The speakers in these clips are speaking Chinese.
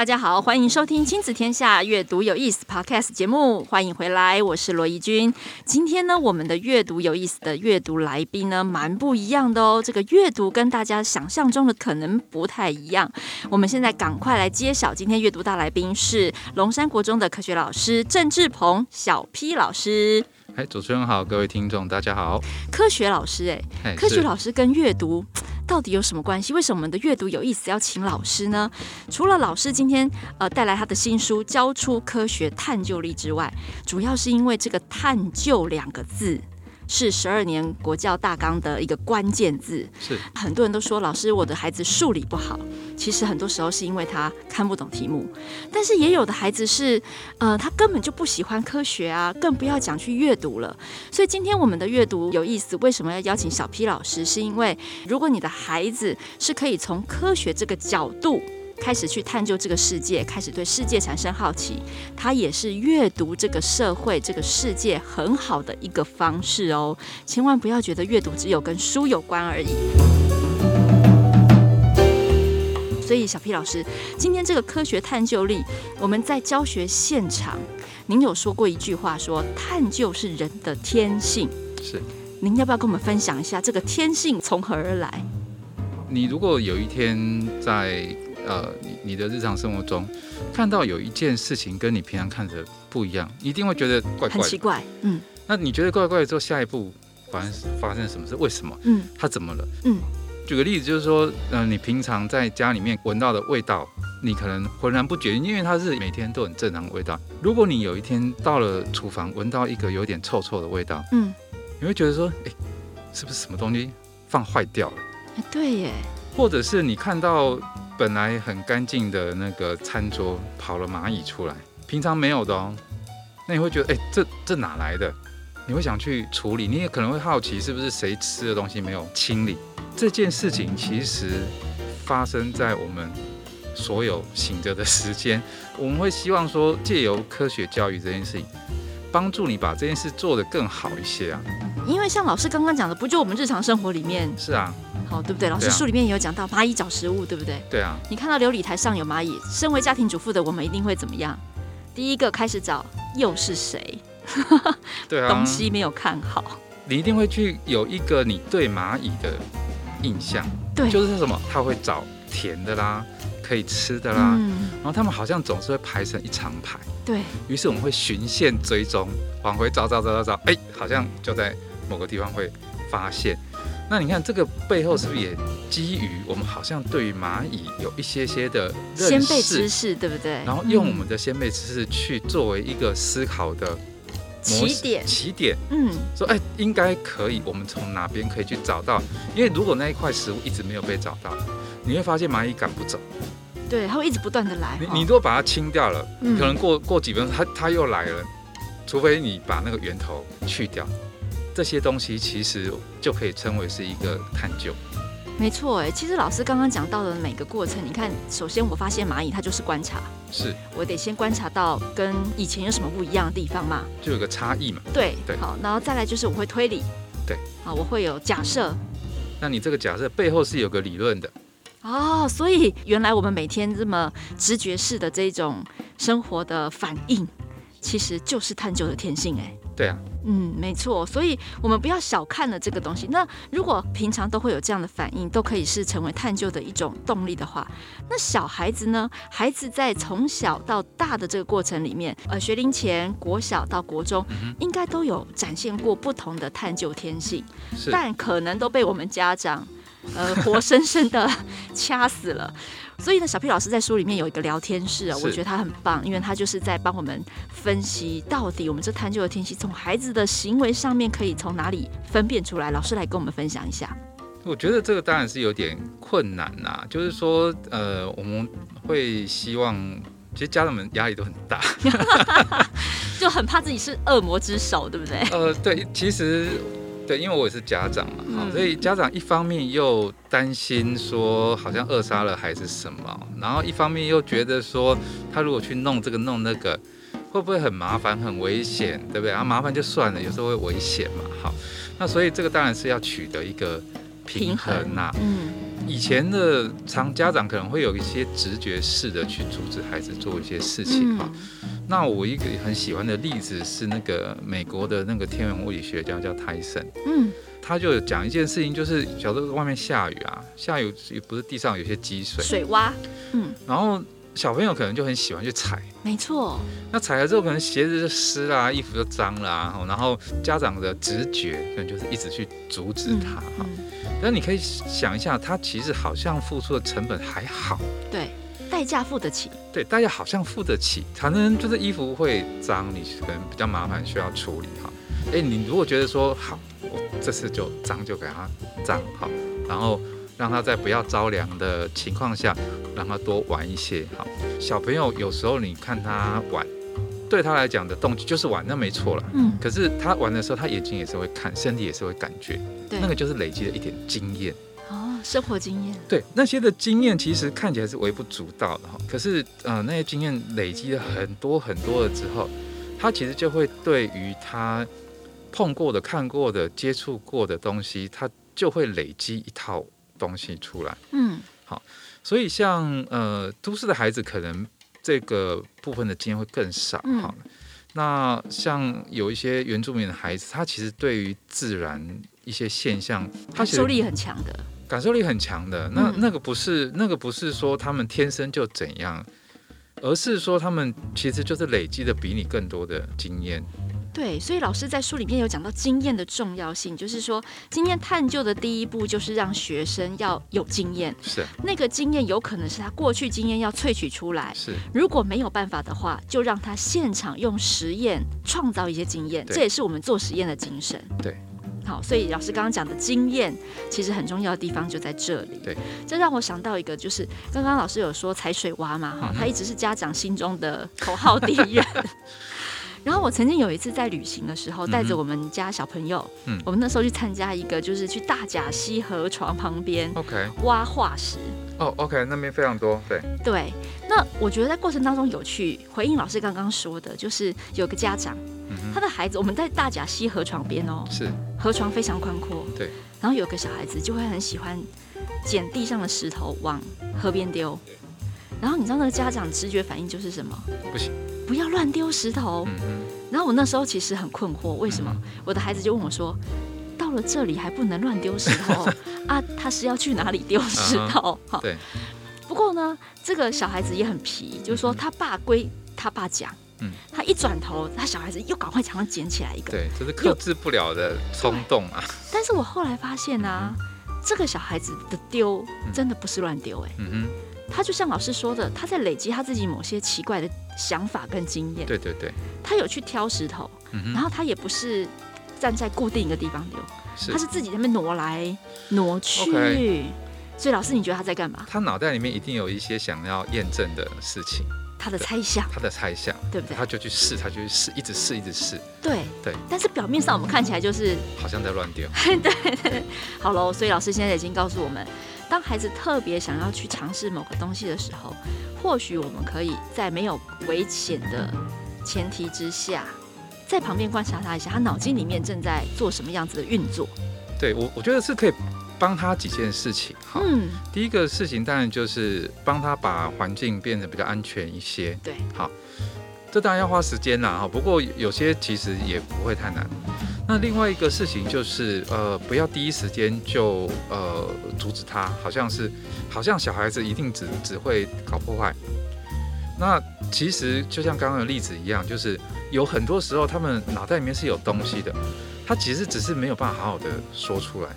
大家好，欢迎收听《亲子天下》阅读有意思 Podcast 节目，欢迎回来，我是罗怡君。今天呢，我们的阅读有意思的阅读来宾呢，蛮不一样的哦。这个阅读跟大家想象中的可能不太一样。我们现在赶快来揭晓，今天阅读大来宾是龙山国中的科学老师郑志鹏小 P 老师。哎，主持人好，各位听众大家好。科学老师，哎，科学老师跟阅读。到底有什么关系？为什么我们的阅读有意思要请老师呢？除了老师今天呃带来他的新书《教出科学探究力》之外，主要是因为这个“探究”两个字。是十二年国教大纲的一个关键字。是很多人都说，老师，我的孩子数理不好，其实很多时候是因为他看不懂题目。但是也有的孩子是，呃，他根本就不喜欢科学啊，更不要讲去阅读了。所以今天我们的阅读有意思，为什么要邀请小 P 老师？是因为如果你的孩子是可以从科学这个角度。开始去探究这个世界，开始对世界产生好奇，它也是阅读这个社会、这个世界很好的一个方式哦。千万不要觉得阅读只有跟书有关而已。所以，小 P 老师，今天这个科学探究力，我们在教学现场，您有说过一句话说，说探究是人的天性。是，您要不要跟我们分享一下这个天性从何而来？你如果有一天在。呃，你你的日常生活中看到有一件事情跟你平常看的不一样，一定会觉得怪怪的，很奇怪。嗯，那你觉得怪怪的之后，下一步发生发生什么事？为什么？嗯，他怎么了？嗯，举个例子，就是说，嗯、呃，你平常在家里面闻到的味道，你可能浑然不觉，因为它是每天都很正常的味道。如果你有一天到了厨房，闻到一个有点臭臭的味道，嗯，你会觉得说，哎，是不是什么东西放坏掉了？对耶。或者是你看到。本来很干净的那个餐桌跑了蚂蚁出来，平常没有的哦。那你会觉得，哎，这这哪来的？你会想去处理，你也可能会好奇，是不是谁吃的东西没有清理？这件事情其实发生在我们所有醒着的时间。我们会希望说，借由科学教育这件事情，帮助你把这件事做得更好一些啊。因为像老师刚刚讲的，不就我们日常生活里面？是啊。好，对不对？老师书里面也有讲到蚂蚁找食物，对不对？对啊。你看到琉璃台上有蚂蚁，身为家庭主妇的我们一定会怎么样？第一个开始找又是谁？对啊。东西没有看好。你一定会去有一个你对蚂蚁的印象，对，就是什么？他会找甜的啦，可以吃的啦，嗯、然后他们好像总是会排成一长排。对。于是我们会循线追踪，往回找找找找找，哎，好像就在某个地方会发现。那你看这个背后是不是也基于我们好像对于蚂蚁有一些些的先辈知识，对不对？然后用我们的先辈知识去作为一个思考的起点，起点，嗯，说哎，应该可以，我们从哪边可以去找到？因为如果那一块食物一直没有被找到，你会发现蚂蚁赶不走，对，它会一直不断的来。你你如果把它清掉了，可能过过几分钟，它它又来了，除非你把那个源头去掉。这些东西其实就可以称为是一个探究。没错，哎，其实老师刚刚讲到的每个过程，你看，首先我发现蚂蚁它就是观察，是我得先观察到跟以前有什么不一样的地方嘛，就有个差异嘛。对对，好，然后再来就是我会推理，对，好，我会有假设。那你这个假设背后是有个理论的。哦，所以原来我们每天这么直觉式的这种生活的反应，其实就是探究的天性，哎。对啊，嗯，没错，所以我们不要小看了这个东西。那如果平常都会有这样的反应，都可以是成为探究的一种动力的话，那小孩子呢？孩子在从小到大的这个过程里面，呃，学龄前、国小到国中，嗯、应该都有展现过不同的探究天性，但可能都被我们家长，呃，活生生的掐死了。所以呢，小 P 老师在书里面有一个聊天室啊，我觉得他很棒，因为他就是在帮我们分析到底我们这探究的天性，从孩子的行为上面可以从哪里分辨出来。老师来跟我们分享一下。我觉得这个当然是有点困难呐，就是说，呃，我们会希望，其实家长们压力都很大，就很怕自己是恶魔之手，对不对？呃，对，其实对，因为我也是家长嘛，好、嗯，所以家长一方面又担心说好像扼杀了孩子什么，然后一方面又觉得说他如果去弄这个弄那个，会不会很麻烦很危险，对不对？啊，麻烦就算了，有时候会危险嘛，好，那所以这个当然是要取得一个平衡呐、啊。嗯，以前的常家长可能会有一些直觉式的去阻止孩子做一些事情哈。嗯那我一个很喜欢的例子是那个美国的那个天文物理学家叫泰森，嗯，他就讲一件事情，就是小时候外面下雨啊，下雨不是地上有些积水，水洼，嗯，然后小朋友可能就很喜欢去踩，没错，那踩了之后可能鞋子就湿啦，衣服就脏啦，然后家长的直觉可能就是一直去阻止他哈，那、嗯。嗯、你可以想一下，他其实好像付出的成本还好，对。代价付得起，对，大家好像付得起，反正就是衣服会脏，你可能比较麻烦，需要处理哈。哎，你如果觉得说好，我这次就脏就给他脏好，然后让他在不要着凉的情况下，让他多玩一些好。小朋友有时候你看他玩，对他来讲的动机就是玩，那没错了。嗯。可是他玩的时候，他眼睛也是会看，身体也是会感觉，对，那个就是累积了一点经验。生活经验，对那些的经验，其实看起来是微不足道的哈。可是，呃，那些经验累积了很多很多了之后，他其实就会对于他碰过的、看过的、接触过的东西，他就会累积一套东西出来。嗯，好，所以像呃，都市的孩子可能这个部分的经验会更少。哈、嗯，那像有一些原住民的孩子，他其实对于自然一些现象，他感受力很强的。感受力很强的，那那个不是那个不是说他们天生就怎样，而是说他们其实就是累积的比你更多的经验。对，所以老师在书里面有讲到经验的重要性，就是说经验探究的第一步就是让学生要有经验。是。那个经验有可能是他过去经验要萃取出来。是。如果没有办法的话，就让他现场用实验创造一些经验，这也是我们做实验的精神。对。好，所以老师刚刚讲的经验，其实很重要的地方就在这里。对，这让我想到一个，就是刚刚老师有说踩水洼嘛，哈，他一直是家长心中的口号敌人。然后我曾经有一次在旅行的时候，带着我们家小朋友，嗯，我们那时候去参加一个，就是去大甲溪河床旁边，OK，挖化石。哦、oh，OK，那边非常多，对。对，那我觉得在过程当中有趣，回应老师刚刚说的，就是有个家长，嗯、他的孩子，我们在大甲溪河床边哦，是，河床非常宽阔，对。然后有个小孩子就会很喜欢捡地上的石头往河边丢，然后你知道那个家长直觉反应就是什么？不行，不要乱丢石头。嗯。然后我那时候其实很困惑，为什么？嗯、我的孩子就问我说。到了这里还不能乱丢石头 啊？他是要去哪里丢石头？哈、uh 对。不过呢，这个小孩子也很皮，就是说他爸归他爸讲，嗯，他一转头，他小孩子又赶快常常捡起来一个，对，这是克制不了的冲动啊。但是我后来发现呢、啊嗯，这个小孩子的丢真的不是乱丢，哎，嗯哼，他就像老师说的，他在累积他自己某些奇怪的想法跟经验，对对对，他有去挑石头，嗯、然后他也不是。站在固定一个地方丢，他是自己在那边挪来挪去。Okay. 所以老师，你觉得他在干嘛？他脑袋里面一定有一些想要验证的事情，他的猜想，他的猜想，对不对？他就去试，他就去试，一直试，一直试。对对。但是表面上我们看起来就是好像在乱丢。对对。好喽，所以老师现在已经告诉我们，当孩子特别想要去尝试某个东西的时候，或许我们可以在没有危险的前提之下。在旁边观察他一下，他脑筋里面正在做什么样子的运作？对我，我觉得是可以帮他几件事情。哈，嗯，第一个事情当然就是帮他把环境变得比较安全一些。对，好，这当然要花时间啦。哈，不过有些其实也不会太难。那另外一个事情就是，呃，不要第一时间就呃阻止他，好像是好像小孩子一定只只会搞破坏。那其实就像刚刚的例子一样，就是。有很多时候，他们脑袋里面是有东西的，他其实只是没有办法好好的说出来，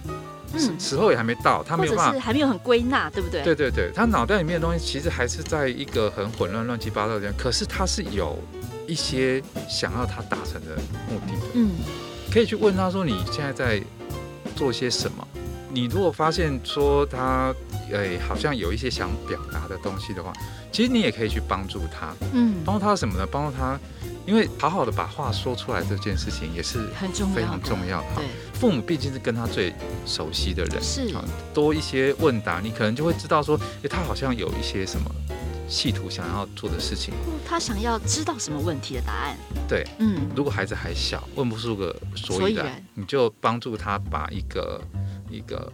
嗯，时候也还没到，他没有办法，是还没有很归纳，对不对？对对对，他脑袋里面的东西其实还是在一个很混乱、乱七八糟的可是他是有一些想要他达成的目的的，嗯，可以去问他说：“你现在在做些什么？”你如果发现说他诶，好像有一些想表达的东西的话，其实你也可以去帮助他。嗯，帮助他什么呢？帮助他，因为好好的把话说出来这件事情也是很重要，非常重要。对，父母毕竟是跟他最熟悉的人，是多一些问答，你可能就会知道说，诶，他好像有一些什么。企图想要做的事情，他想要知道什么问题的答案。对，嗯，如果孩子还小，问不出个所以然，你就帮助他把一个一个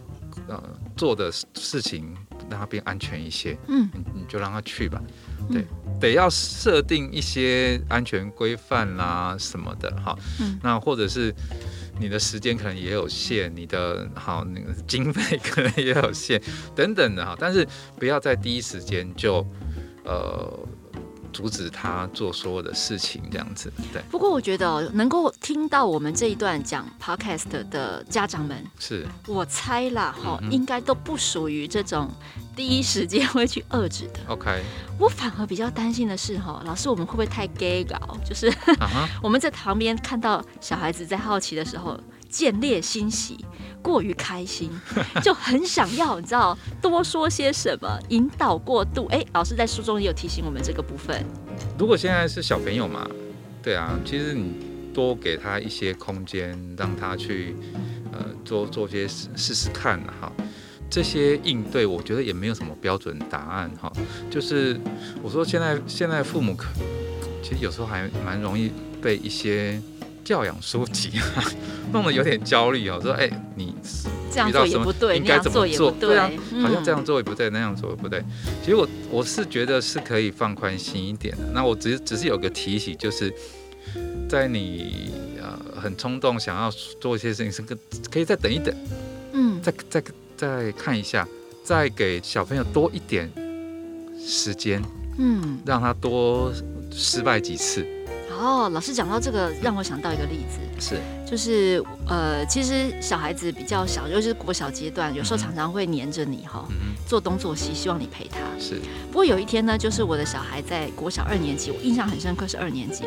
呃做的事情让他变安全一些。嗯，你就让他去吧。对，嗯、得要设定一些安全规范啦什么的哈。嗯，那或者是你的时间可能也有限，你的好那个经费可能也有限等等的哈。但是不要在第一时间就。呃，阻止他做所有的事情，这样子。对。不过我觉得能够听到我们这一段讲 podcast 的家长们，是我猜啦，哈、嗯，应该都不属于这种第一时间会去遏制的。OK。我反而比较担心的是，哈，老师我们会不会太 gay 搞？就是、uh-huh. 我们在旁边看到小孩子在好奇的时候。见猎欣喜，过于开心，就很想要，你知道，多说些什么，引导过度。哎，老师在书中也有提醒我们这个部分。如果现在是小朋友嘛，对啊，其实你多给他一些空间，让他去呃做做些试试看哈。这些应对，我觉得也没有什么标准答案哈。就是我说现在现在父母可其实有时候还蛮容易被一些。教养书籍啊 弄得有点焦虑哦，说哎，你这样做也不对，应该怎么做？对啊，好像这样做也不对，那样做也不对。其实我我是觉得是可以放宽心一点的。那我只是只是有个提醒，就是在你呃很冲动想要做一些事情，是可可以再等一等，嗯，再再再看一下，再给小朋友多一点时间，嗯，让他多失败几次。哦，老师讲到这个，让我想到一个例子，是，就是呃，其实小孩子比较小，尤其是国小阶段，有时候常常会黏着你哈，嗯，做东做西，希望你陪他。是。不过有一天呢，就是我的小孩在国小二年级，我印象很深刻是二年级，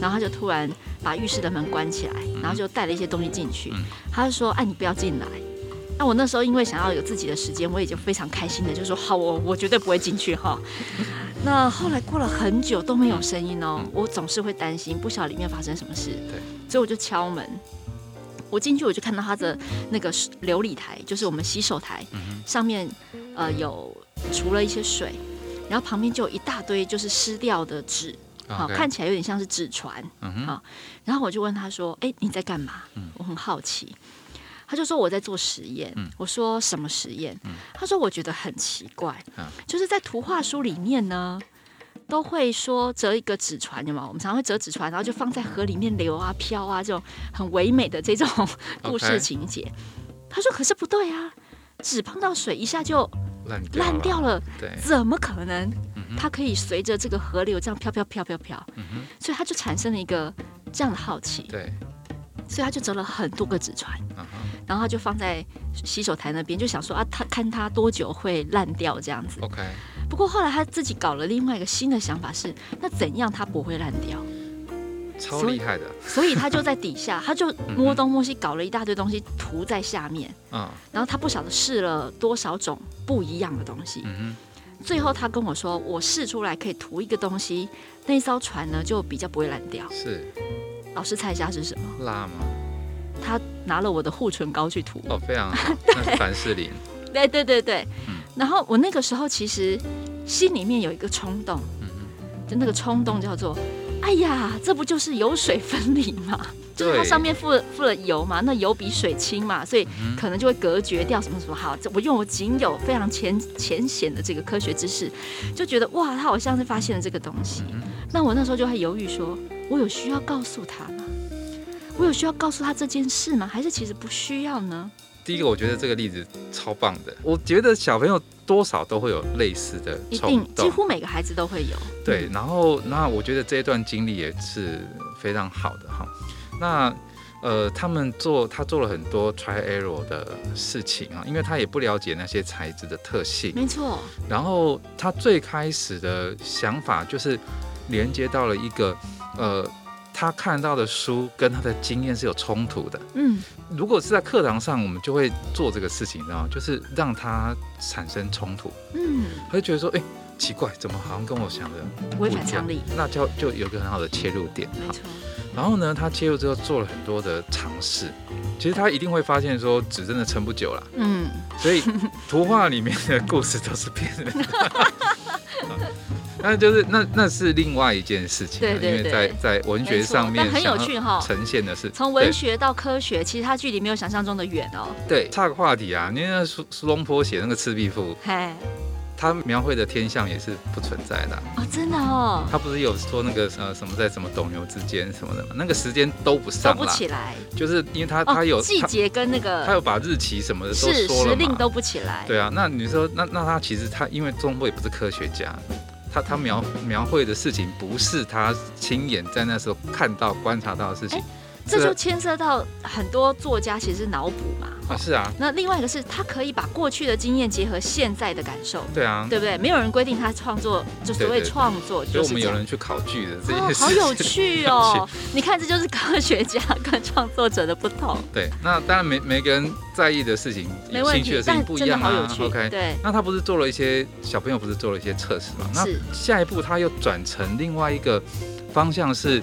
然后他就突然把浴室的门关起来，然后就带了一些东西进去，嗯，他就说：“哎，你不要进来。”那我那时候因为想要有自己的时间，我也就非常开心的就说：“好，我我绝对不会进去哈。”那后来过了很久都没有声音哦，我总是会担心，不晓得里面发生什么事。对，所以我就敲门。我进去我就看到他的那个琉璃台，就是我们洗手台，上面呃有除了一些水，然后旁边就有一大堆就是湿掉的纸，好，看起来有点像是纸船。好，然后我就问他说：“哎，你在干嘛？”我很好奇。他就说我在做实验，嗯，我说什么实验？嗯，他说我觉得很奇怪，嗯，就是在图画书里面呢，都会说折一个纸船，有吗？我们常常会折纸船，然后就放在河里面流啊飘啊，这种很唯美的这种 故事情节。他说可是不对啊，纸碰到水一下就烂掉了，怎么可能？嗯，它可以随着这个河流这样飘飘飘飘飘，嗯，所以他就产生了一个这样的好奇，对。所以他就折了很多个纸船，uh-huh. 然后他就放在洗手台那边，就想说啊，他看他多久会烂掉这样子。OK。不过后来他自己搞了另外一个新的想法是，那怎样他不会烂掉？超厉害的。所以，所以他就在底下，他就摸 东摸西，搞了一大堆东西涂在下面。嗯。然后他不晓得试了多少种不一样的东西。嗯。最后他跟我说，我试出来可以涂一个东西，那艘船呢就比较不会烂掉。是。老师猜一下是什么？蜡吗？他拿了我的护唇膏去涂。哦，非常好。那凡士林。对对对对。嗯。然后我那个时候其实心里面有一个冲动，嗯，就那个冲动叫做，哎呀，这不就是油水分离吗？就是它上面附了附了油嘛，那油比水轻嘛，所以可能就会隔绝掉什么什么。好，我用我仅有非常浅浅显的这个科学知识，就觉得哇，他好像是发现了这个东西。嗯。那我那时候就会犹豫说。我有需要告诉他吗？我有需要告诉他这件事吗？还是其实不需要呢？第一个，我觉得这个例子超棒的。我觉得小朋友多少都会有类似的冲动，一定几乎每个孩子都会有。对，然后那我觉得这一段经历也是非常好的哈。那呃，他们做他做了很多 try error 的事情啊，因为他也不了解那些材质的特性。没错。然后他最开始的想法就是连接到了一个。呃，他看到的书跟他的经验是有冲突的。嗯，如果是在课堂上，我们就会做这个事情，你知道吗？就是让他产生冲突。嗯，他就觉得说，哎、欸，奇怪，怎么好像跟我想的违反常理？那就就有个很好的切入点。没错。然后呢，他切入之后做了很多的尝试，其实他一定会发现说纸真的撑不久了。嗯，所以图画里面的故事都是骗人的。那就是那那是另外一件事情，对对对，因为在在文学上面很有趣哈，呈现的是从文学到科学，其实它距离没有想象中的远哦。对，岔个话题啊，因为苏苏东坡写那个《赤壁赋》。嘿。他描绘的天象也是不存在的哦，真的哦。他不是有说那个呃什么在什么斗牛之间什么的吗？那个时间都不上，都不起来。就是因为他他有季节跟那个，他有把日期什么的都说了嘛。时令都不起来。对啊，那你说那那他其实他因为中国也不是科学家，他他描描绘的事情不是他亲眼在那时候看到观察到的事情。这就牵涉到很多作家其实脑补嘛，啊是啊。那另外一个是他可以把过去的经验结合现在的感受，对啊，对不对？没有人规定他创作，就所谓创作就是。所以我们有人去考据的这些事哦，好有趣哦！你看，这就是科学家跟创作者的不同。对，那当然每每个人在意的事情、有兴趣的事情不一样啊。OK，对。那他不是做了一些小朋友不是做了一些测试嘛？那下一步他又转成另外一个方向是。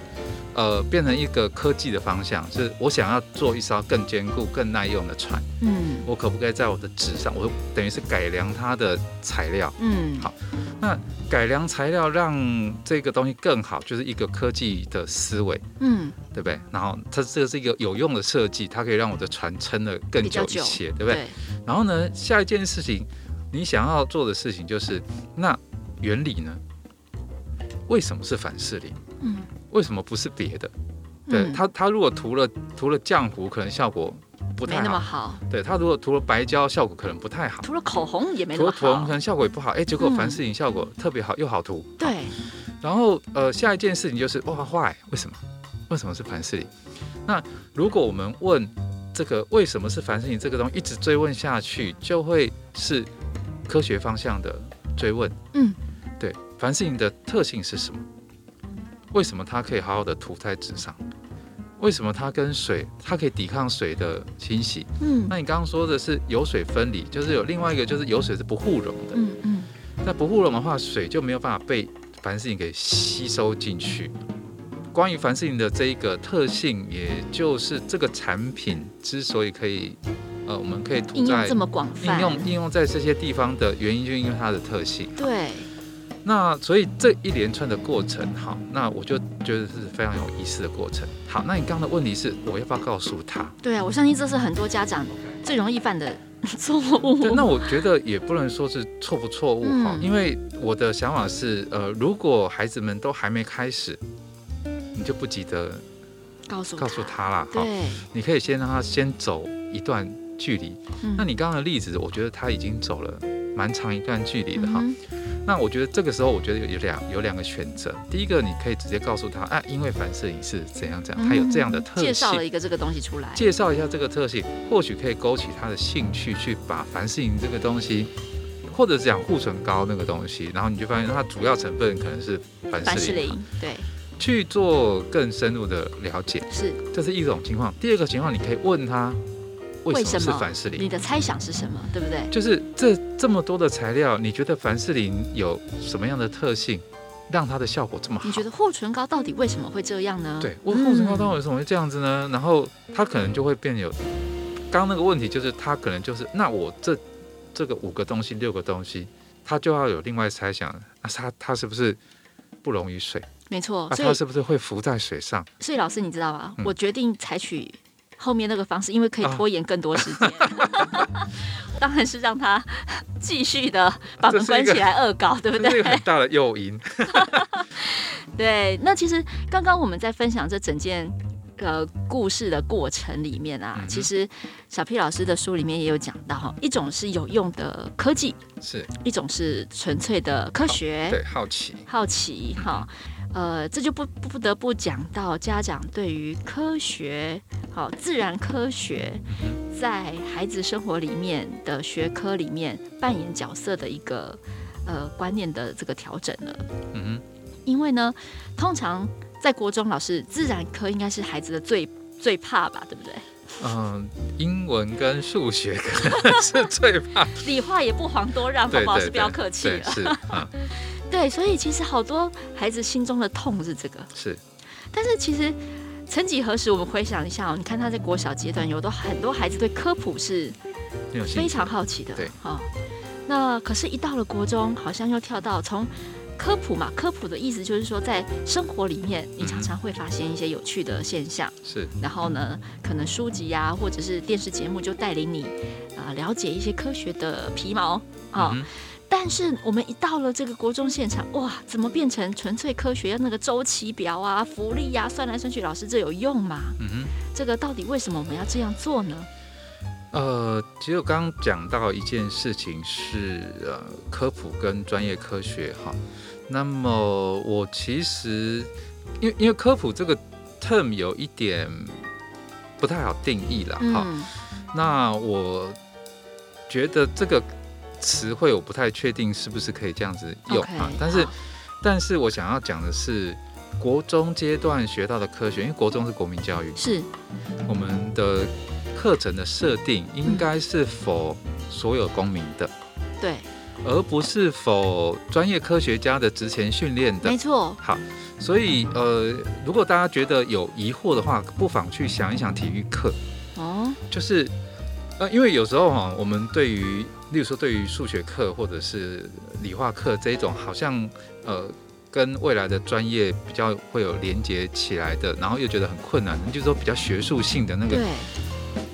呃，变成一个科技的方向，是我想要做一艘更坚固、更耐用的船。嗯，我可不可以在我的纸上，我等于是改良它的材料？嗯，好，那改良材料让这个东西更好，就是一个科技的思维。嗯，对不对？然后它这个是一个有用的设计，它可以让我的船撑得更久一些，对不对？对。然后呢，下一件事情，你想要做的事情就是，那原理呢？为什么是反式力？嗯。为什么不是别的？对他，他如果涂了涂了浆糊，可能效果不太好。没那么好。对他，如果涂了白胶，效果可能不太好。涂了口红也没那么好。涂了口红可能效果也不好。哎，结果凡士林效果特别好，又好涂。对。然后呃，下一件事情就是哇坏，为什么？为什么是凡士林？那如果我们问这个为什么是凡士林这个东西，一直追问下去，就会是科学方向的追问。嗯。对，凡士林的特性是什么？为什么它可以好好的涂在纸上？为什么它跟水，它可以抵抗水的清洗？嗯，那你刚刚说的是油水分离，就是有另外一个，就是油水是不互溶的。嗯嗯，那不互溶的话，水就没有办法被凡士林给吸收进去。关于凡士林的这一个特性，也就是这个产品之所以可以，呃，我们可以涂在这么广泛，应用应用在这些地方的原因，就因为它的特性。对。那所以这一连串的过程，好，那我就觉得是非常有意思的过程。好，那你刚刚的问题是，我要不要告诉他？对啊，我相信这是很多家长最容易犯的 错误。对，那我觉得也不能说是错不错误哈，嗯、因为我的想法是，呃，如果孩子们都还没开始，你就不急着告诉告诉他啦。好，对你可以先让他先走一段距离。嗯、那你刚刚的例子，我觉得他已经走了蛮长一段距离了哈。嗯那我觉得这个时候，我觉得有两有两个选择。第一个，你可以直接告诉他，啊，因为凡士林是怎样怎样，它有这样的特性，介绍了一个这个东西出来，介绍一下这个特性，或许可以勾起他的兴趣，去把凡士林这个东西，或者是讲护唇膏那个东西，然后你就发现它主要成分可能是凡士林，对，去做更深入的了解，是，这是一种情况。第二个情况，你可以问他。为什么是凡士林？你的猜想是什么？对不对？就是这这么多的材料，你觉得凡士林有什么样的特性，让它的效果这么好？你觉得护唇膏到底为什么会这样呢？对，我护唇膏到底为什么会这样子呢？嗯、然后它可能就会变有，刚刚那个问题就是它可能就是，那我这这个五个东西、六个东西，它就要有另外猜想，那它它是不是不溶于水？没错，那它是不是会浮在水上？所以老师，你知道吗？嗯、我决定采取。后面那个方式，因为可以拖延更多时间，啊、当然是让他继续的把门关起来恶搞，对不对？这很大的诱因。对，那其实刚刚我们在分享这整件呃故事的过程里面啊，嗯、其实小 P 老师的书里面也有讲到哈，一种是有用的科技，是一种是纯粹的科学，对，好奇，好奇哈。呃，这就不不得不讲到家长对于科学，好自然科学，在孩子生活里面的学科里面扮演角色的一个呃观念的这个调整了。嗯哼，因为呢，通常在国中，老师自然科应该是孩子的最最怕吧，对不对？嗯，英文跟数学可能是最怕，理化也不遑多让，好不好？是不要客气了。是，嗯，对，所以其实好多孩子心中的痛是这个。是，但是其实曾几何时，我们回想一下，你看他在国小阶段，有的很多孩子对科普是非常好奇的，对，啊，那可是，一到了国中，好像又跳到从。科普嘛，科普的意思就是说，在生活里面，你常常会发现一些有趣的现象。是，然后呢，可能书籍呀、啊，或者是电视节目，就带领你啊、呃，了解一些科学的皮毛啊。哦嗯、但是我们一到了这个国中现场，哇，怎么变成纯粹科学？要那个周期表啊，福利呀、啊，算来算去，老师这有用吗？嗯哼，这个到底为什么我们要这样做呢？呃，其实我刚刚讲到一件事情是呃，科普跟专业科学哈。那么我其实，因为因为科普这个 term 有一点不太好定义了哈。嗯、那我觉得这个词汇我不太确定是不是可以这样子用啊。但是，但是我想要讲的是，国中阶段学到的科学，因为国中是国民教育，是我们的课程的设定应该是 for 所有公民的，对。而不是否专业科学家的职前训练的，没错。好，所以呃，如果大家觉得有疑惑的话，不妨去想一想体育课。哦，就是呃，因为有时候哈，我们对于，例如说对于数学课或者是理化课这一种，好像呃，跟未来的专业比较会有连接起来的，然后又觉得很困难，就是说比较学术性的那个，对，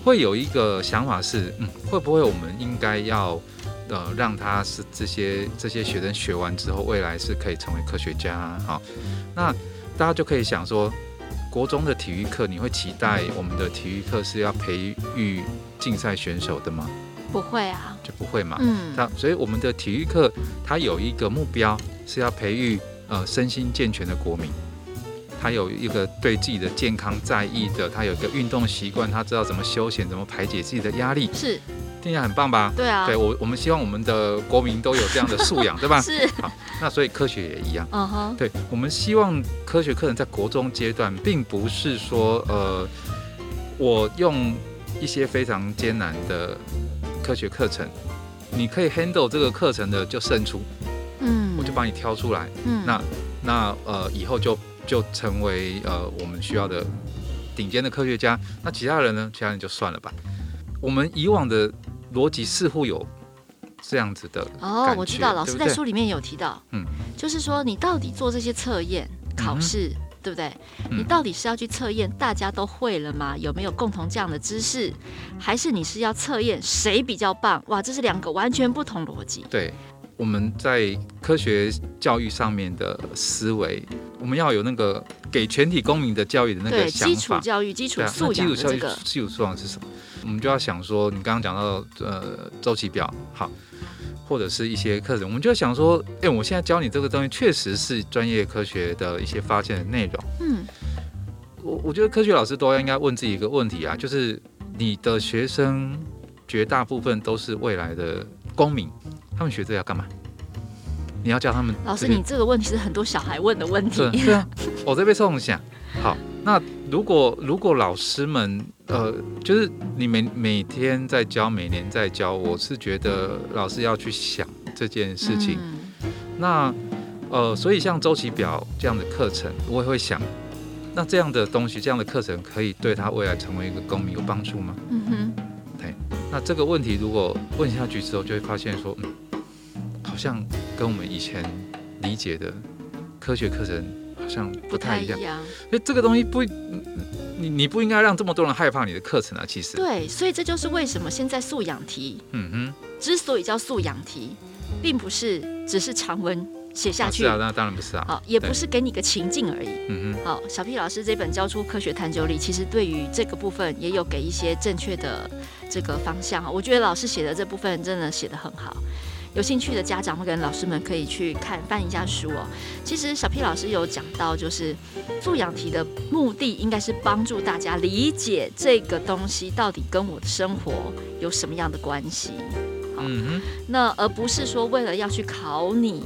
会有一个想法是，嗯，会不会我们应该要。呃，让他是这些这些学生学完之后，未来是可以成为科学家。好，那大家就可以想说，国中的体育课，你会期待我们的体育课是要培育竞赛选手的吗？不会啊，就不会嘛。嗯，那所以我们的体育课，它有一个目标是要培育呃身心健全的国民，他有一个对自己的健康在意的，他有一个运动习惯，他知道怎么休闲，怎么排解自己的压力。是。听起来很棒吧？对啊，对我我们希望我们的国民都有这样的素养，对吧？是。好，那所以科学也一样。嗯哼、uh。Huh. 对，我们希望科学课程在国中阶段，并不是说呃，我用一些非常艰难的科学课程，你可以 handle 这个课程的就胜出。嗯。我就把你挑出来。嗯。那那呃，以后就就成为呃我们需要的顶尖的科学家。那其他人呢？其他人就算了吧。我们以往的逻辑似乎有这样子的哦，我知道，老师在书里面有提到，嗯，就是说你到底做这些测验考试，嗯、对不对？嗯、你到底是要去测验大家都会了吗？有没有共同这样的知识？还是你是要测验谁比较棒？哇，这是两个完全不同逻辑。对，我们在科学教育上面的思维，我们要有那个给全体公民的教育的那个想法。基础教育、基础素养的这个基础素养是什么？我们就要想说，你刚刚讲到呃周期表，好，或者是一些课程，我们就要想说，哎，我现在教你这个东西，确实是专业科学的一些发现的内容。嗯，我我觉得科学老师都应该问自己一个问题啊，就是你的学生绝大部分都是未来的公民，他们学这要干嘛？你要教他们？老师，你这个问题是很多小孩问的问题。对啊，我这边送想，好。那如果如果老师们呃，就是你每每天在教，每年在教，我是觉得老师要去想这件事情。嗯、那呃，所以像周期表这样的课程，我也会想，那这样的东西，这样的课程可以对他未来成为一个公民有帮助吗？嗯哼。对。那这个问题如果问下去之后，就会发现说，嗯，好像跟我们以前理解的科学课程。好像不太一样，所以这个东西不，你你不应该让这么多人害怕你的课程啊。其实。对，所以这就是为什么现在素养题，嗯哼，之所以叫素养题，并不是只是长文写下去，是啊，那当然不是啊，好，也不是给你个情境而已，嗯哼，好，小 P 老师这本教出科学探究力，其实对于这个部分也有给一些正确的这个方向哈，我觉得老师写的这部分真的写得很好。有兴趣的家长或跟老师们可以去看翻一下书哦。其实小 P 老师有讲到，就是素养题的目的应该是帮助大家理解这个东西到底跟我的生活有什么样的关系。嗯哼。那而不是说为了要去考你，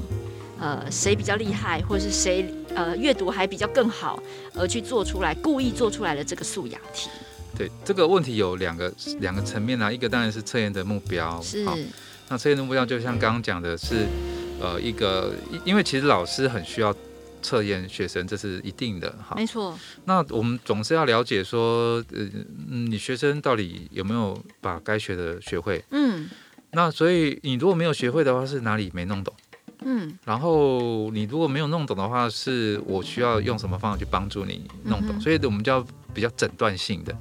呃，谁比较厉害，或者是谁呃阅读还比较更好而去做出来，故意做出来的这个素养题。对，这个问题有两个两个层面啊，一个当然是测验的目标，是。那测验的目标就像刚刚讲的是，呃，一个因为其实老师很需要测验学生，这是一定的哈。没错。那我们总是要了解说，呃，你学生到底有没有把该学的学会？嗯。那所以你如果没有学会的话，是哪里没弄懂？嗯。然后你如果没有弄懂的话，是我需要用什么方法去帮助你弄懂？嗯、所以我们就要比较诊断性的。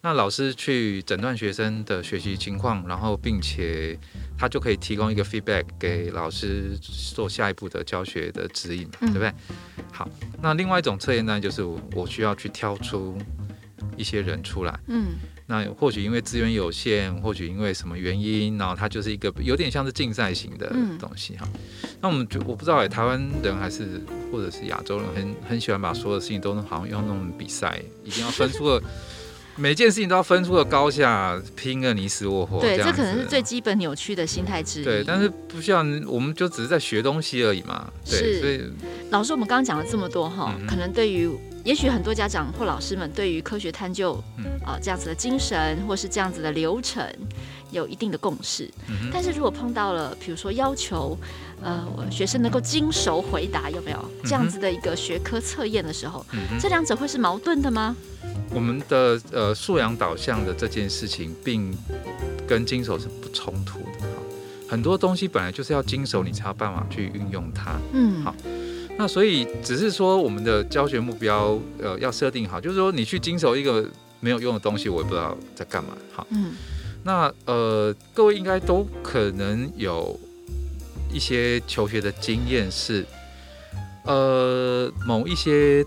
好，那老师去诊断学生的学习情况，然后并且他就可以提供一个 feedback 给老师做下一步的教学的指引嘛，对不对？好，那另外一种测验呢，就是我需要去挑出一些人出来，嗯。那或许因为资源有限，或许因为什么原因，然后它就是一个有点像是竞赛型的东西哈。嗯、那我们就我不知道哎，台湾人还是或者是亚洲人很很喜欢把所有的事情都好像用那种比赛，一定要分出个每件事情都要分出个高下，拼个你死我活。对，这，可能是最基本扭曲的心态之一。对，但是不像，我们就只是在学东西而已嘛。对，是所以老师，我们刚刚讲了这么多哈，嗯、可能对于。也许很多家长或老师们对于科学探究，啊这样子的精神或是这样子的流程有一定的共识，但是如果碰到了比如说要求，呃学生能够精熟回答，有没有这样子的一个学科测验的时候，这两者会是矛盾的吗？我们的呃素养导向的这件事情，并跟经手是不冲突的哈。很多东西本来就是要经手，你才有办法去运用它。嗯，好。那所以只是说我们的教学目标，呃，要设定好，就是说你去经手一个没有用的东西，我也不知道在干嘛。好，嗯，那呃，各位应该都可能有一些求学的经验是，呃，某一些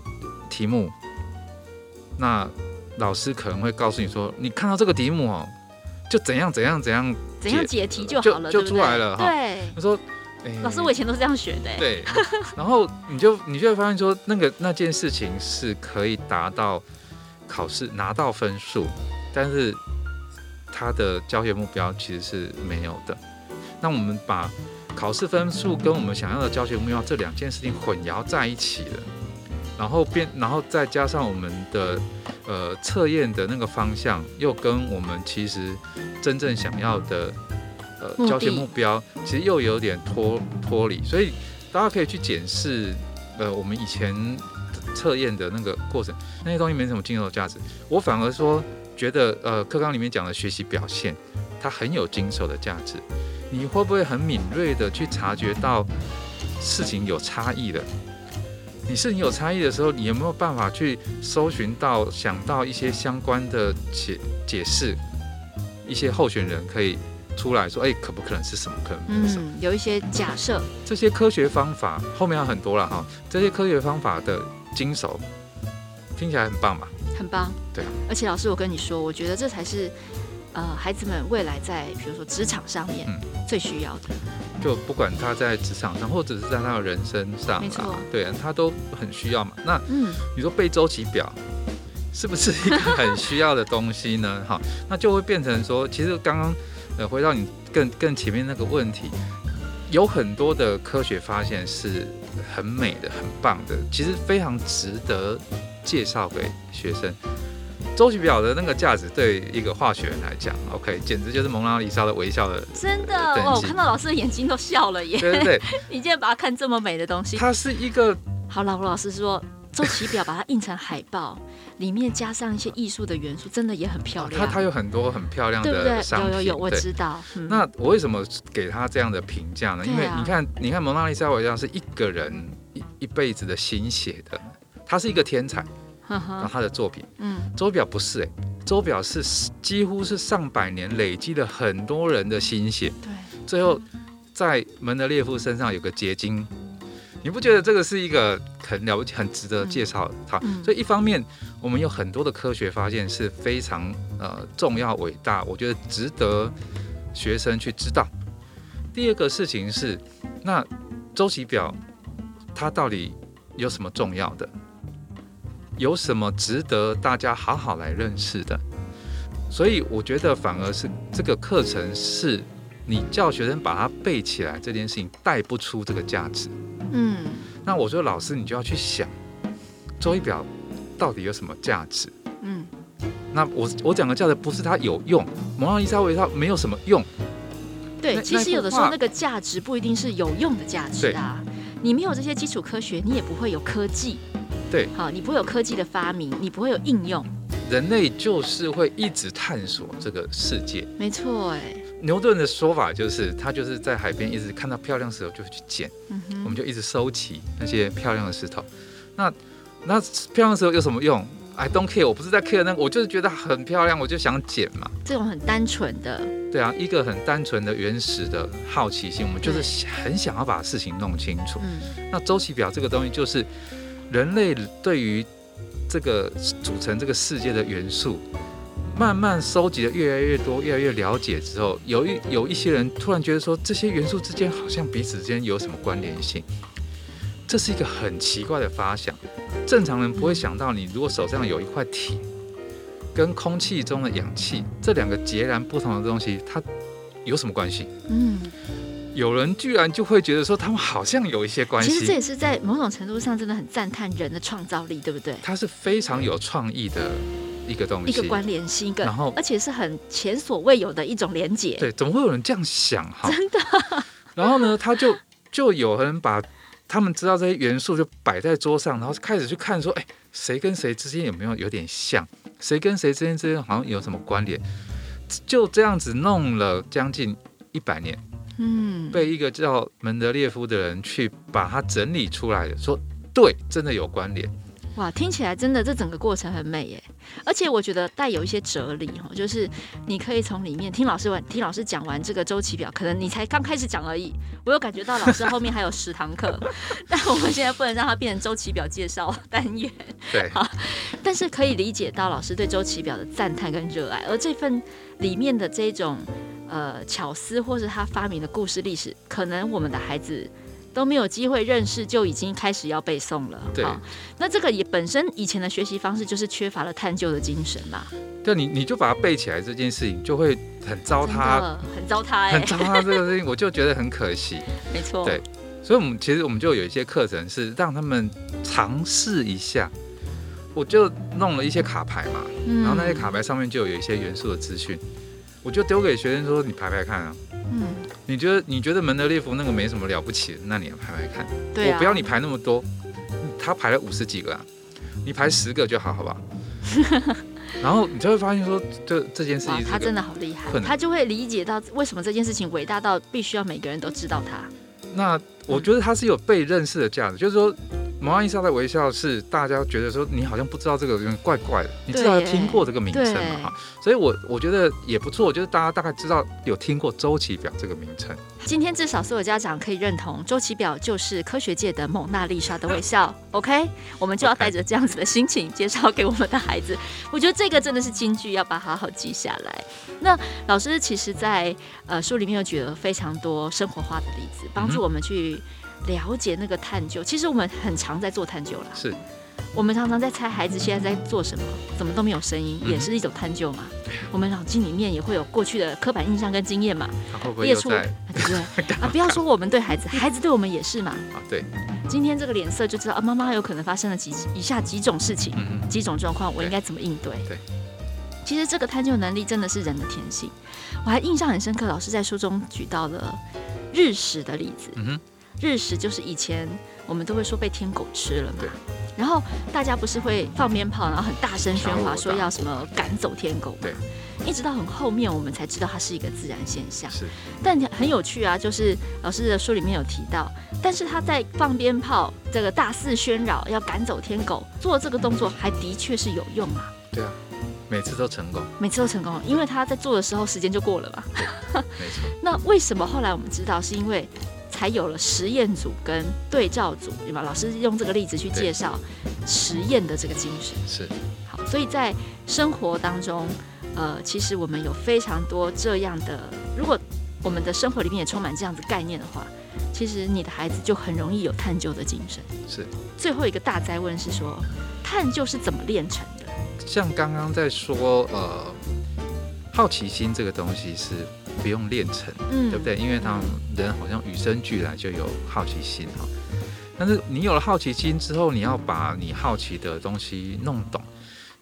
题目，那老师可能会告诉你说，你看到这个题目哦，就怎样怎样怎样，怎样解题就好了，就，就出来了哈。对，他说。欸、老师，我以前都是这样学的。对，然后你就你就会发现说，那个那件事情是可以达到考试拿到分数，但是他的教学目标其实是没有的。那我们把考试分数跟我们想要的教学目标这两件事情混淆在一起了，然后变，然后再加上我们的呃测验的那个方向，又跟我们其实真正想要的。呃，教学目标其实又有点脱脱离，所以大家可以去检视，呃，我们以前测验的那个过程，那些东西没什么精神价值。我反而说觉得，呃，课纲里面讲的学习表现，它很有经手的价值。你会不会很敏锐的去察觉到事情有差异的？你事情有差异的时候，你有没有办法去搜寻到、想到一些相关的解解释？一些候选人可以。出来说，哎、欸，可不可能是什么？可能是什么？嗯，有一些假设。这些科学方法后面还有很多了哈。这些科学方法的精熟，听起来很棒吧？很棒。对。而且老师，我跟你说，我觉得这才是呃孩子们未来在比如说职场上面最需要的。嗯、就不管他在职场上，或者是在他的人生上，没错，对，他都很需要嘛。那嗯，你说背周期表是不是一个很需要的东西呢？哈，那就会变成说，其实刚刚。呃，回到你更更前面那个问题，有很多的科学发现是很美的、很棒的，其实非常值得介绍给学生。周期表的那个价值，对一个化学人来讲，OK，简直就是蒙娜丽莎的微笑的。真的哦，我看到老师的眼睛都笑了耶！对对对，你竟然把它看这么美的东西，它是一个。好，老老师说。周期表把它印成海报，里面加上一些艺术的元素，真的也很漂亮。它它有很多很漂亮的商品，对？有有有，我知道。嗯、那我为什么给他这样的评价呢？因为你看，你看蒙娜丽莎微笑是一个人一一辈子的心血的，他是一个天才。然后他的作品，嗯，周表不是哎、欸，周表是几乎是上百年累积了很多人的心血，对，最后在门德列夫身上有个结晶。你不觉得这个是一个很了不起、很值得介绍的？好，所以一方面我们有很多的科学发现是非常呃重要、伟大，我觉得值得学生去知道。第二个事情是，那周期表它到底有什么重要的？有什么值得大家好好来认识的？所以我觉得反而是这个课程是你叫学生把它背起来这件事情带不出这个价值。嗯，那我说老师，你就要去想周仪表到底有什么价值？嗯，那我我讲的价值不是它有用，蒙娜丽莎微笑没有什么用。对，其实有的时候那个价值不一定是有用的价值啊。你没有这些基础科学，你也不会有科技。对，好，你不会有科技的发明，你不会有应用。人类就是会一直探索这个世界。没错，哎。牛顿的说法就是，他就是在海边一直看到漂亮石头就会去捡，嗯哼，我们就一直收集那些漂亮的石头。那那漂亮石头有什么用？I don't care，我不是在 care 那个，我就是觉得很漂亮，我就想捡嘛。这种很单纯的，对啊，一个很单纯的原始的好奇心，我们就是很想要把事情弄清楚。嗯，那周期表这个东西，就是人类对于这个组成这个世界的元素，慢慢收集的越来越多，越来越了解之后，有一有一些人突然觉得说，这些元素之间好像彼此之间有什么关联性。这是一个很奇怪的发想，正常人不会想到，你如果手上有一块铁，跟空气中的氧气这两个截然不同的东西，它有什么关系？嗯，有人居然就会觉得说，他们好像有一些关系。其实这也是在某种程度上真的很赞叹人的创造力，对不对？它是非常有创意的一个东西，一个关联性，一个然后而且是很前所未有的一种连接。对，怎么会有人这样想？哈，真的。然后呢，他就就有人把。他们知道这些元素就摆在桌上，然后开始去看说，哎，谁跟谁之间有没有有点像？谁跟谁之间之间好像有什么关联？就这样子弄了将近一百年，嗯，被一个叫门德列夫的人去把它整理出来的，说对，真的有关联。哇，听起来真的这整个过程很美耶，而且我觉得带有一些哲理哈，就是你可以从里面听老师完，听老师讲完这个周期表，可能你才刚开始讲而已，我有感觉到老师后面还有十堂课，但我们现在不能让它变成周期表介绍单元，对，好，但是可以理解到老师对周期表的赞叹跟热爱，而这份里面的这种呃巧思或是他发明的故事历史，可能我们的孩子。都没有机会认识，就已经开始要背诵了。对，那这个也本身以前的学习方式就是缺乏了探究的精神嘛。对，你你就把它背起来这件事情，就会很糟蹋，很糟蹋，很糟蹋这个事情，我就觉得很可惜。没错。对，所以我们其实我们就有一些课程是让他们尝试一下，我就弄了一些卡牌嘛，然后那些卡牌上面就有一些元素的资讯，我就丢给学生说：“你排排看啊。”嗯，你觉得你觉得门德列夫那个没什么了不起，那你要排排看。对啊，我不要你排那么多，他排了五十几个啊，你排十个就好，好不好？然后你就会发现说，这这件事情，他真的好厉害，他就会理解到为什么这件事情伟大到必须要每个人都知道他。那我觉得他是有被认识的价值，就是说。蒙娜丽莎的微笑是大家觉得说你好像不知道这个有点怪怪的，你至少听过这个名称嘛哈，所以我我觉得也不错，就是大家大概知道有听过周期表这个名称。今天至少所有家长可以认同周期表就是科学界的蒙娜丽莎的微笑，OK？我们就要带着这样子的心情介绍给我们的孩子。我觉得这个真的是金句，要把它好好记下来。那老师其实在呃书里面有举了非常多生活化的例子，帮助我们去。了解那个探究，其实我们很常在做探究了。是，我们常常在猜孩子现在在做什么，怎么都没有声音，也是一种探究嘛。嗯、我们脑筋里面也会有过去的刻板印象跟经验嘛，列出来，对不对？啊，不要说我们对孩子，孩子对我们也是嘛。啊，对。今天这个脸色就知道啊，妈妈有可能发生了几以下几种事情，嗯、几种状况，我应该怎么应对？对。其实这个探究能力真的是人的天性。我还印象很深刻，老师在书中举到了日食的例子。嗯哼。日食就是以前我们都会说被天狗吃了嘛，然后大家不是会放鞭炮，然后很大声喧哗说要什么赶走天狗，对。一直到很后面我们才知道它是一个自然现象，是。但很有趣啊，就是老师的书里面有提到，但是他在放鞭炮这个大肆喧扰要赶走天狗做这个动作还的确是有用啊。对啊，每次都成功，每次都成功，因为他在做的时候时间就过了嘛。没错。那为什么后来我们知道是因为？才有了实验组跟对照组，对吧？老师用这个例子去介绍实验的这个精神是好，所以在生活当中，呃，其实我们有非常多这样的，如果我们的生活里面也充满这样子概念的话，其实你的孩子就很容易有探究的精神。是最后一个大灾问是说，探究是怎么练成的？像刚刚在说，呃，好奇心这个东西是。不用练成，嗯，对不对？因为他们人好像与生俱来就有好奇心哈。但是你有了好奇心之后，你要把你好奇的东西弄懂，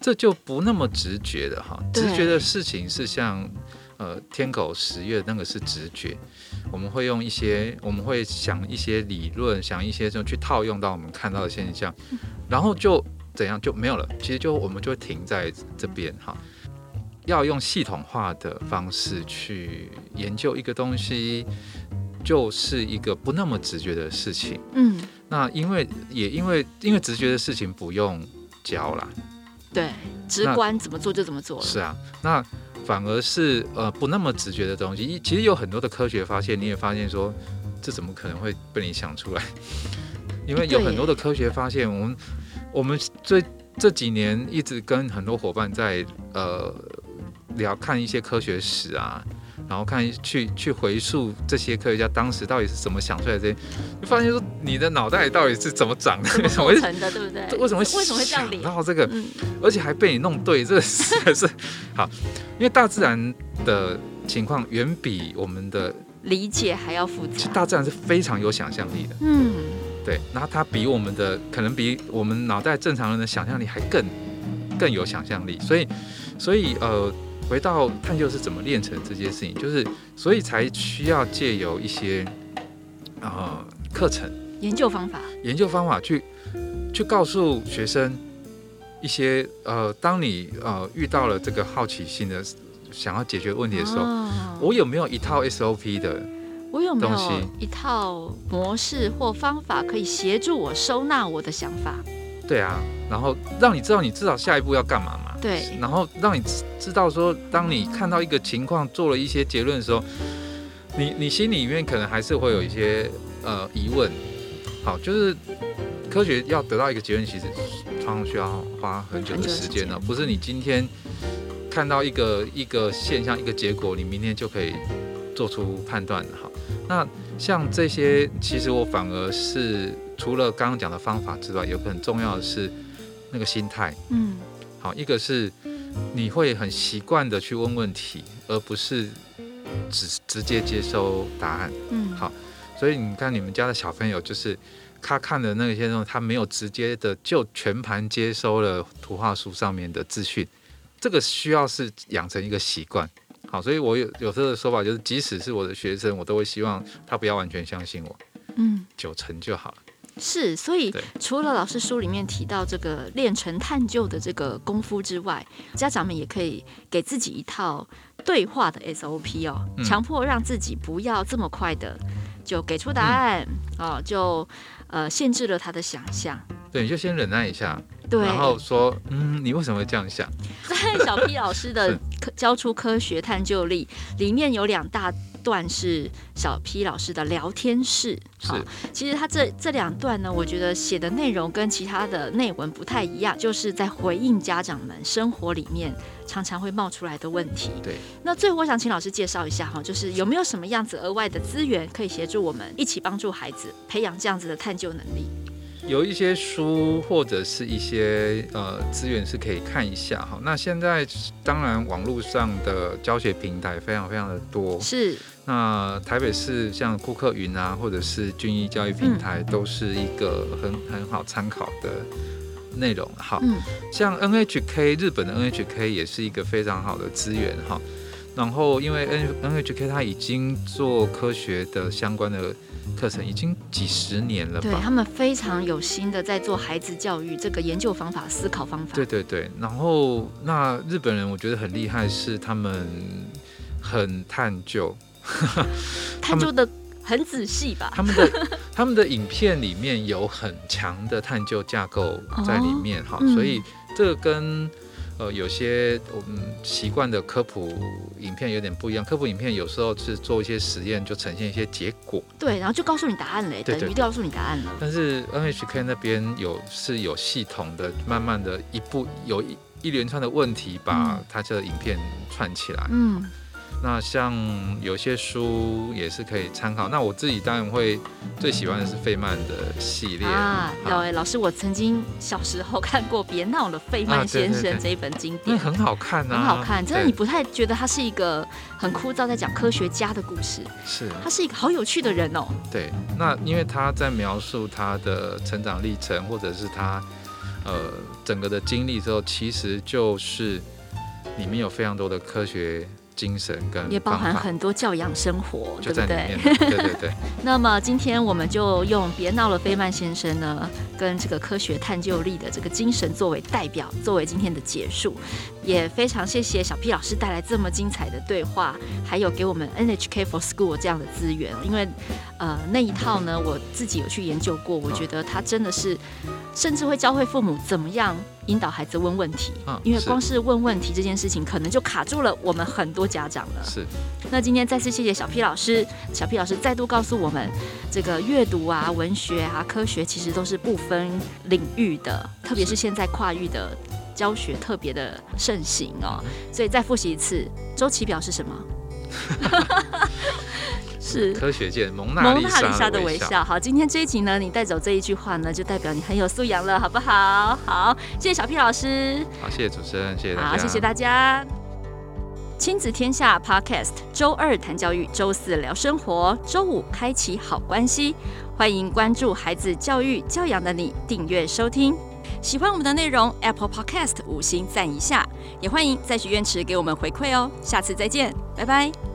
这就不那么直觉的哈。直觉的事情是像呃天狗十月那个是直觉，我们会用一些，我们会想一些理论，想一些这种去套用到我们看到的现象，然后就怎样就没有了。其实就我们就会停在这边哈。要用系统化的方式去研究一个东西，就是一个不那么直觉的事情。嗯，那因为也因为因为直觉的事情不用教啦，对，直观怎么做就怎么做了。是啊，那反而是呃不那么直觉的东西，其实有很多的科学发现，你也发现说，这怎么可能会被你想出来？因为有很多的科学发现，我们我们这这几年一直跟很多伙伴在呃。聊看一些科学史啊，然后看去去回溯这些科学家当时到底是怎么想出来的这些，就发现说你的脑袋到底是怎么长的？为什么会成的，对不对？为什么会为什么会这样？然后这个，嗯、而且还被你弄对，这实在 是好。因为大自然的情况远比我们的理解还要复杂。大自然是非常有想象力的，嗯，对。然后它比我们的可能比我们脑袋正常人的想象力还更更有想象力，所以所以呃。回到探究是怎么练成这件事情，就是所以才需要借由一些呃课程、研究方法、研究方法去去告诉学生一些呃，当你呃遇到了这个好奇心的想要解决问题的时候，哦、我有没有一套 SOP 的？我有没有一套模式或方法可以协助我收纳我的想法？对啊，然后让你知道你至少下一步要干嘛嘛。对，然后让你知道说，当你看到一个情况，做了一些结论的时候，你你心里面可能还是会有一些呃疑问。好，就是科学要得到一个结论，其实常常需要花很久的时间呢。不是你今天看到一个一个现象、一个结果，你明天就可以做出判断的。好，那像这些，其实我反而是除了刚刚讲的方法之外，有个很重要的是那个心态。嗯。好，一个是你会很习惯的去问问题，而不是直直接接收答案。嗯，好，所以你看你们家的小朋友，就是他看的那些东西，他没有直接的就全盘接收了图画书上面的资讯，这个需要是养成一个习惯。好，所以我有有时候的说法就是，即使是我的学生，我都会希望他不要完全相信我，嗯，九成就好了。是，所以除了老师书里面提到这个练成探究的这个功夫之外，家长们也可以给自己一套对话的 SOP 哦，强迫让自己不要这么快的就给出答案、嗯、哦，就呃限制了他的想象。对，你就先忍耐一下，对，然后说，嗯，你为什么会这样想？在 小 P 老师的科教出科学探究力里面有两大。段是小 P 老师的聊天室，好，其实他这这两段呢，我觉得写的内容跟其他的内文不太一样，就是在回应家长们生活里面常常会冒出来的问题。对，那最后我想请老师介绍一下哈，就是有没有什么样子额外的资源可以协助我们一起帮助孩子培养这样子的探究能力？有一些书或者是一些呃资源是可以看一下哈。那现在当然网络上的教学平台非常非常的多，是。那台北市像库克云啊，或者是军医教育平台，都是一个很很好参考的内容。好，像 NHK 日本的 NHK 也是一个非常好的资源哈。然后因为 N NHK 它已经做科学的相关的。课程已经几十年了吧？对，他们非常有心的在做孩子教育这个研究方法、思考方法。对对对，然后那日本人我觉得很厉害，是他们很探究，探究的很仔细吧？他们的 他们的影片里面有很强的探究架构在里面哈，哦、所以这个跟。呃，有些我们习惯的科普影片有点不一样。科普影片有时候是做一些实验，就呈现一些结果。对，然后就告诉你答案了，对对对，等于告诉你答案了。但是 NHK 那边有是有系统的，慢慢的一步有一一连串的问题，把它这个影片串起来。嗯，那像有些书也是可以参考。那我自己当然会最喜欢的是费曼的系列啊。有哎，老师，我曾经小时候看过《别闹了，费曼先生》这一本经典，很好看啊，很好看。真的，你不太觉得他是一个很枯燥在讲科学家的故事？是，他是一个好有趣的人哦。对，那因为他在描述他的成长历程，或者是他呃整个的经历之后，其实就是里面有非常多的科学。精神跟也包含很多教养生活，对不对？对对对。那么今天我们就用别闹了，费曼先生呢，跟这个科学探究力的这个精神作为代表，作为今天的结束。也非常谢谢小 P 老师带来这么精彩的对话，还有给我们 NHK for School 这样的资源。因为呃那一套呢，我自己有去研究过，我觉得他真的是甚至会教会父母怎么样。引导孩子问问题，因为光是问问题这件事情，可能就卡住了我们很多家长了。是。那今天再次谢谢小 P 老师，小 P 老师再度告诉我们，这个阅读啊、文学啊、科学其实都是不分领域的，特别是现在跨域的教学特别的盛行哦。所以再复习一次，周期表是什么？是科学界蒙娜丽莎的微笑。好，今天这一集呢，你带走这一句话呢，就代表你很有素养了，好不好？好，谢谢小 P 老师。好，谢谢主持人，谢谢大家。好，谢谢大家。亲子天下 Podcast，周二谈教育，周四聊生活，周五开启好关系。欢迎关注孩子教育教养的你，订阅收听。喜欢我们的内容，Apple Podcast 五星赞一下，也欢迎在许愿池给我们回馈哦。下次再见，拜拜。